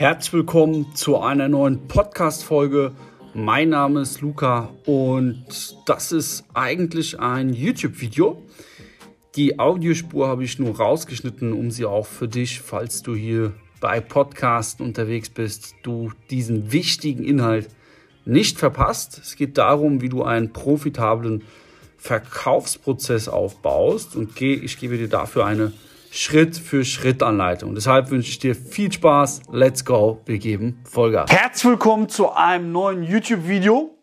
Herzlich willkommen zu einer neuen Podcast-Folge. Mein Name ist Luca und das ist eigentlich ein YouTube-Video. Die Audiospur habe ich nur rausgeschnitten, um sie auch für dich, falls du hier bei Podcasten unterwegs bist, du diesen wichtigen Inhalt nicht verpasst. Es geht darum, wie du einen profitablen Verkaufsprozess aufbaust und ich gebe dir dafür eine Schritt für Schritt Anleitung. Deshalb wünsche ich dir viel Spaß. Let's go. Wir geben Vollgas. Herzlich willkommen zu einem neuen YouTube-Video.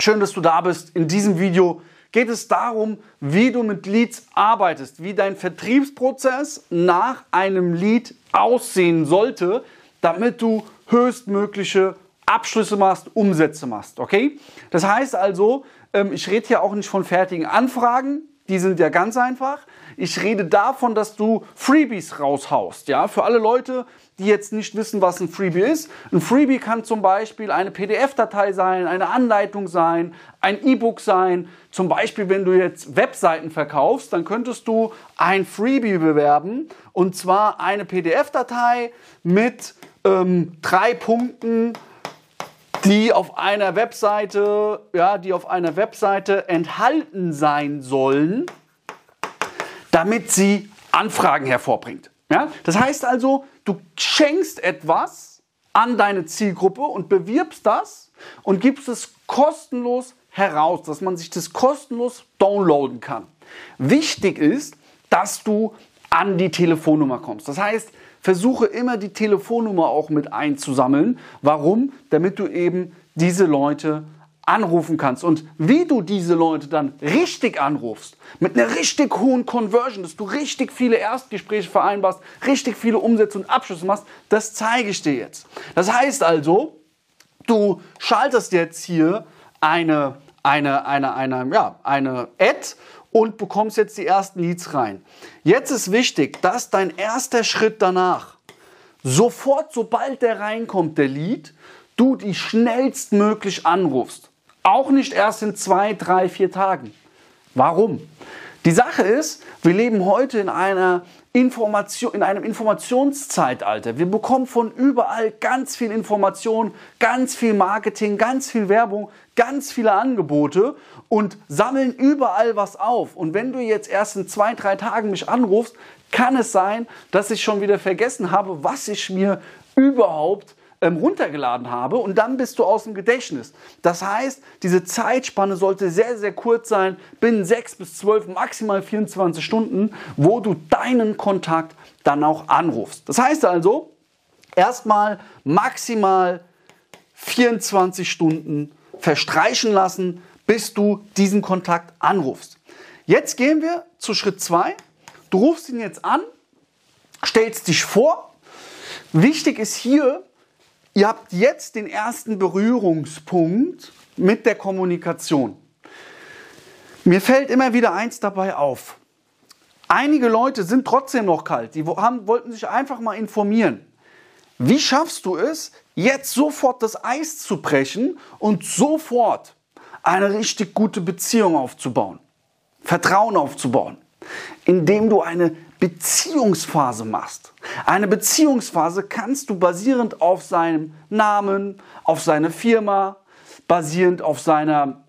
Schön, dass du da bist. In diesem Video geht es darum, wie du mit Leads arbeitest, wie dein Vertriebsprozess nach einem Lead aussehen sollte, damit du höchstmögliche Abschlüsse machst, Umsätze machst. Okay? Das heißt also, ähm, ich rede hier auch nicht von fertigen Anfragen, die sind ja ganz einfach. Ich rede davon, dass du Freebies raushaust. Ja, für alle Leute, die jetzt nicht wissen, was ein Freebie ist. Ein Freebie kann zum Beispiel eine PDF-Datei sein, eine Anleitung sein, ein E-Book sein. Zum Beispiel, wenn du jetzt Webseiten verkaufst, dann könntest du ein Freebie bewerben und zwar eine PDF-Datei mit ähm, drei Punkten die auf einer Webseite, ja, die auf einer Webseite enthalten sein sollen, damit sie Anfragen hervorbringt. Ja? Das heißt also, du schenkst etwas an deine Zielgruppe und bewirbst das und gibst es kostenlos heraus, dass man sich das kostenlos downloaden kann. Wichtig ist, dass du an die Telefonnummer kommst. Das heißt, versuche immer die Telefonnummer auch mit einzusammeln. Warum? Damit du eben diese Leute anrufen kannst. Und wie du diese Leute dann richtig anrufst, mit einer richtig hohen Conversion, dass du richtig viele Erstgespräche vereinbarst, richtig viele Umsätze und Abschlüsse machst, das zeige ich dir jetzt. Das heißt also, du schaltest jetzt hier eine, eine, eine, eine, ja, eine Ad und bekommst jetzt die ersten Leads rein. Jetzt ist wichtig, dass dein erster Schritt danach sofort, sobald der reinkommt, der Lead, du die schnellstmöglich anrufst. Auch nicht erst in zwei, drei, vier Tagen. Warum? Die Sache ist, wir leben heute in einer Information, in einem Informationszeitalter. Wir bekommen von überall ganz viel Information, ganz viel Marketing, ganz viel Werbung, ganz viele Angebote und sammeln überall was auf. Und wenn du jetzt erst in zwei, drei Tagen mich anrufst, kann es sein, dass ich schon wieder vergessen habe, was ich mir überhaupt ähm, runtergeladen habe und dann bist du aus dem Gedächtnis. Das heißt, diese Zeitspanne sollte sehr, sehr kurz sein, binnen 6 bis 12, maximal 24 Stunden, wo du deinen Kontakt dann auch anrufst. Das heißt also, erstmal maximal 24 Stunden verstreichen lassen, bis du diesen Kontakt anrufst. Jetzt gehen wir zu Schritt 2. Du rufst ihn jetzt an, stellst dich vor. Wichtig ist hier, Ihr habt jetzt den ersten Berührungspunkt mit der Kommunikation. Mir fällt immer wieder eins dabei auf. Einige Leute sind trotzdem noch kalt. Die haben, wollten sich einfach mal informieren. Wie schaffst du es, jetzt sofort das Eis zu brechen und sofort eine richtig gute Beziehung aufzubauen? Vertrauen aufzubauen? Indem du eine Beziehungsphase machst. Eine Beziehungsphase kannst du basierend auf seinem Namen, auf seine Firma, basierend auf seiner,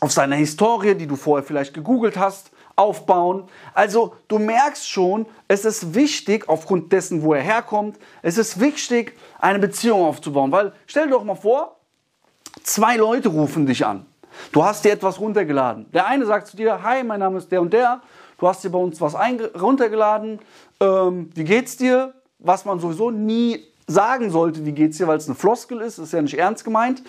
auf seiner Historie, die du vorher vielleicht gegoogelt hast, aufbauen. Also du merkst schon, es ist wichtig, aufgrund dessen, wo er herkommt, es ist wichtig, eine Beziehung aufzubauen. Weil stell dir doch mal vor, zwei Leute rufen dich an. Du hast dir etwas runtergeladen. Der eine sagt zu dir, hi, mein Name ist der und der du hast dir bei uns was runtergeladen, ähm, wie geht's dir? Was man sowieso nie sagen sollte, wie geht's dir, weil es eine Floskel ist, ist ja nicht ernst gemeint.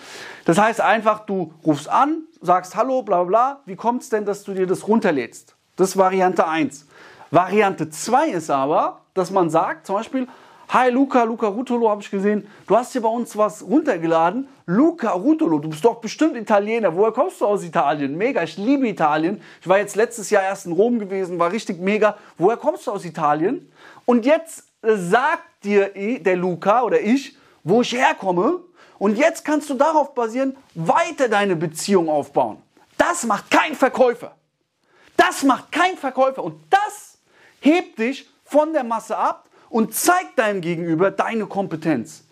Das heißt einfach, du rufst an, sagst Hallo, bla bla, wie kommt es denn, dass du dir das runterlädst? Das ist Variante 1. Variante 2 ist aber, dass man sagt, zum Beispiel, Hi Luca, Luca Rutolo habe ich gesehen. Du hast hier bei uns was runtergeladen. Luca Rutolo, du bist doch bestimmt Italiener. Woher kommst du aus Italien? Mega, ich liebe Italien. Ich war jetzt letztes Jahr erst in Rom gewesen, war richtig mega. Woher kommst du aus Italien? Und jetzt sagt dir der Luca oder ich, wo ich herkomme. Und jetzt kannst du darauf basieren, weiter deine Beziehung aufbauen. Das macht kein Verkäufer. Das macht kein Verkäufer. Und das hebt dich von der Masse ab und zeig deinem Gegenüber deine Kompetenz.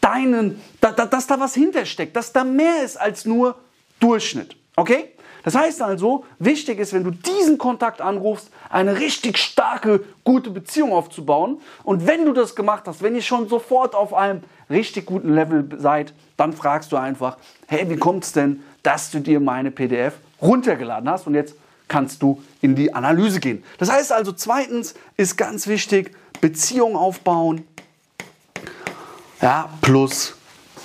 Deinen, da, da, dass da was hintersteckt, dass da mehr ist als nur Durchschnitt. Okay? Das heißt also, wichtig ist, wenn du diesen Kontakt anrufst, eine richtig starke, gute Beziehung aufzubauen. Und wenn du das gemacht hast, wenn ihr schon sofort auf einem richtig guten Level seid, dann fragst du einfach, hey, wie kommt es denn, dass du dir meine PDF runtergeladen hast und jetzt kannst du in die Analyse gehen. Das heißt also, zweitens ist ganz wichtig, Beziehung aufbauen. Ja, plus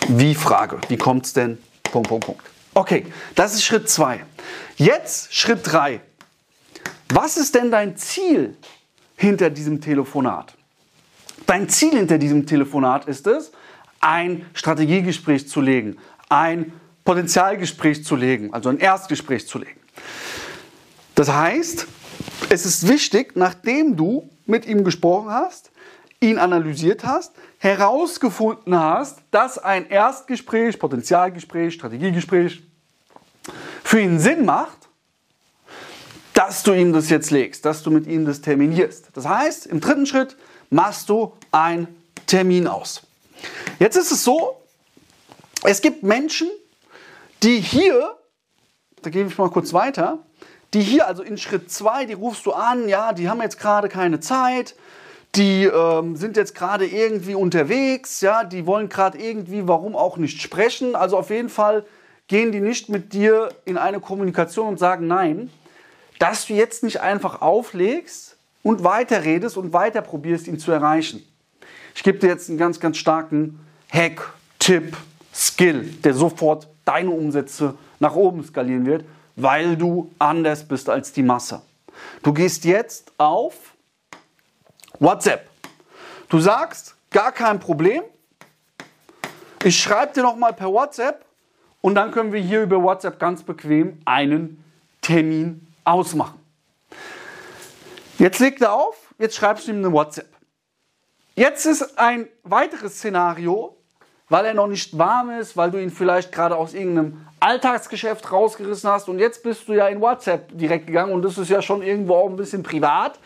wie Frage. Wie kommt es denn? Punkt, Punkt, Punkt. Okay, das ist Schritt 2. Jetzt Schritt 3. Was ist denn dein Ziel hinter diesem Telefonat? Dein Ziel hinter diesem Telefonat ist es, ein Strategiegespräch zu legen, ein Potenzialgespräch zu legen, also ein Erstgespräch zu legen. Das heißt, es ist wichtig, nachdem du mit ihm gesprochen hast, ihn analysiert hast, herausgefunden hast, dass ein Erstgespräch, Potenzialgespräch, Strategiegespräch für ihn Sinn macht, dass du ihm das jetzt legst, dass du mit ihm das terminierst. Das heißt, im dritten Schritt machst du einen Termin aus. Jetzt ist es so, es gibt Menschen, die hier, da gebe ich mal kurz weiter, die hier, also in Schritt 2, die rufst du an, ja, die haben jetzt gerade keine Zeit, die ähm, sind jetzt gerade irgendwie unterwegs, ja, die wollen gerade irgendwie, warum auch nicht sprechen. Also auf jeden Fall gehen die nicht mit dir in eine Kommunikation und sagen nein, dass du jetzt nicht einfach auflegst und weiterredest und weiter probierst, ihn zu erreichen. Ich gebe dir jetzt einen ganz, ganz starken Hack, Tipp, Skill, der sofort deine Umsätze nach oben skalieren wird, weil du anders bist als die Masse. Du gehst jetzt auf WhatsApp. Du sagst, gar kein Problem. Ich schreibe dir nochmal per WhatsApp und dann können wir hier über WhatsApp ganz bequem einen Termin ausmachen. Jetzt legt er auf, jetzt schreibst du ihm eine WhatsApp. Jetzt ist ein weiteres Szenario, weil er noch nicht warm ist, weil du ihn vielleicht gerade aus irgendeinem Alltagsgeschäft rausgerissen hast und jetzt bist du ja in WhatsApp direkt gegangen und das ist ja schon irgendwo auch ein bisschen privat.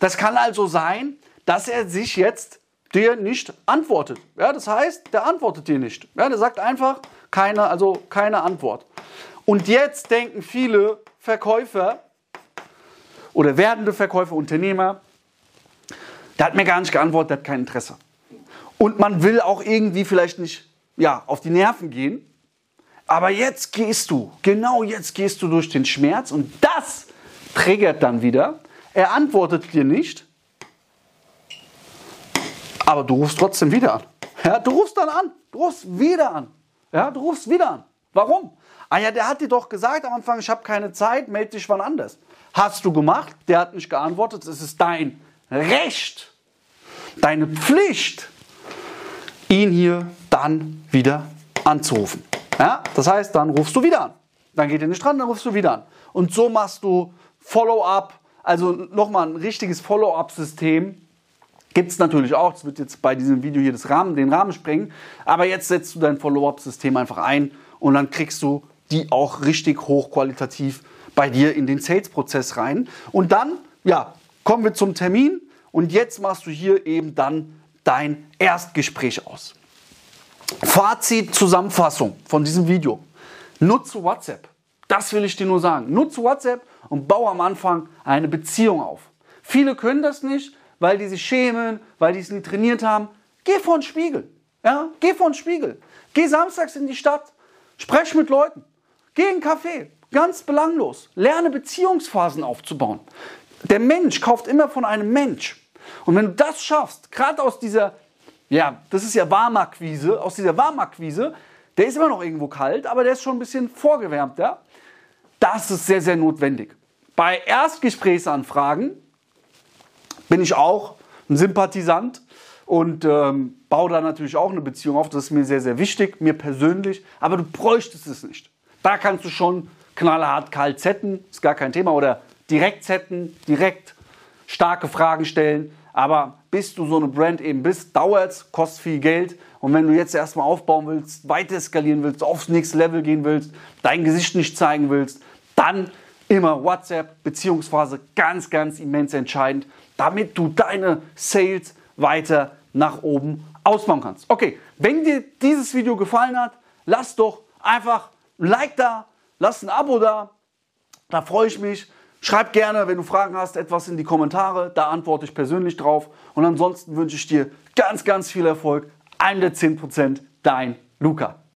Das kann also sein, dass er sich jetzt dir nicht antwortet. Ja, das heißt, der antwortet dir nicht. Ja, der sagt einfach keine, also keine Antwort. Und jetzt denken viele Verkäufer oder werdende Verkäufer, Unternehmer, der hat mir gar nicht geantwortet, der hat kein Interesse. Und man will auch irgendwie vielleicht nicht ja, auf die Nerven gehen. Aber jetzt gehst du, genau jetzt gehst du durch den Schmerz und das triggert dann wieder. Er antwortet dir nicht, aber du rufst trotzdem wieder an. Ja, du rufst dann an, du rufst wieder an. Ja, du rufst wieder an. Warum? Ah ja, der hat dir doch gesagt am Anfang, ich habe keine Zeit, melde dich wann anders. Hast du gemacht, der hat nicht geantwortet, es ist dein Recht, deine Pflicht, ihn hier dann wieder anzurufen. Ja? Das heißt, dann rufst du wieder an. Dann geht er nicht dran, dann rufst du wieder an. Und so machst du Follow-up, also nochmal ein richtiges Follow-up-System. Gibt es natürlich auch, das wird jetzt bei diesem Video hier das Rahmen, den Rahmen sprengen. Aber jetzt setzt du dein Follow-up-System einfach ein und dann kriegst du die auch richtig hochqualitativ bei dir in den Sales-Prozess rein. Und dann, ja, kommen wir zum Termin und jetzt machst du hier eben dann dein Erstgespräch aus. Fazit, Zusammenfassung von diesem Video. Nutze WhatsApp. Das will ich dir nur sagen. Nutze WhatsApp und baue am Anfang eine Beziehung auf. Viele können das nicht, weil die sich schämen, weil die es nie trainiert haben. Geh vor den Spiegel. Ja? Geh vor den Spiegel. Geh samstags in die Stadt. Sprech mit Leuten. Geh in einen Café. Ganz belanglos. Lerne Beziehungsphasen aufzubauen. Der Mensch kauft immer von einem Mensch. Und wenn du das schaffst, gerade aus dieser, ja, das ist ja Warmakquise, aus dieser Warmakquise, der ist immer noch irgendwo kalt, aber der ist schon ein bisschen vorgewärmt, ja. Das ist sehr, sehr notwendig. Bei Erstgesprächsanfragen bin ich auch ein Sympathisant und ähm, baue da natürlich auch eine Beziehung auf. Das ist mir sehr, sehr wichtig, mir persönlich. Aber du bräuchtest es nicht. Da kannst du schon knallhart kalt setten, ist gar kein Thema. Oder direkt setten, direkt starke Fragen stellen. Aber bis du so eine Brand eben bist, dauert es, kostet viel Geld. Und wenn du jetzt erstmal aufbauen willst, weiter skalieren willst, aufs nächste Level gehen willst, dein Gesicht nicht zeigen willst, dann immer WhatsApp, Beziehungsphase, ganz, ganz immens entscheidend, damit du deine Sales weiter nach oben ausbauen kannst. Okay, wenn dir dieses Video gefallen hat, lass doch einfach ein Like da, lass ein Abo da, da freue ich mich. Schreib gerne, wenn du Fragen hast, etwas in die Kommentare, da antworte ich persönlich drauf. Und ansonsten wünsche ich dir ganz, ganz viel Erfolg. 110% dein Luca.